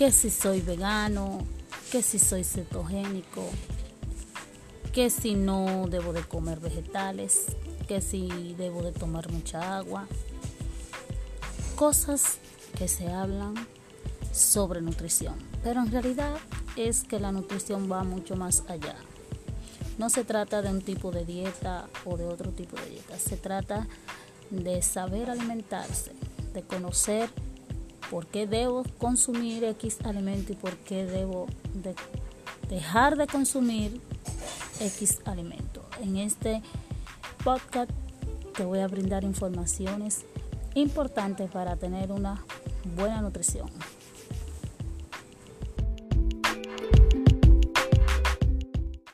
que si soy vegano, que si soy cetogénico, que si no debo de comer vegetales, que si debo de tomar mucha agua. Cosas que se hablan sobre nutrición, pero en realidad es que la nutrición va mucho más allá. No se trata de un tipo de dieta o de otro tipo de dieta, se trata de saber alimentarse, de conocer por qué debo consumir X alimento y por qué debo dejar de consumir X alimento. En este podcast te voy a brindar informaciones importantes para tener una buena nutrición.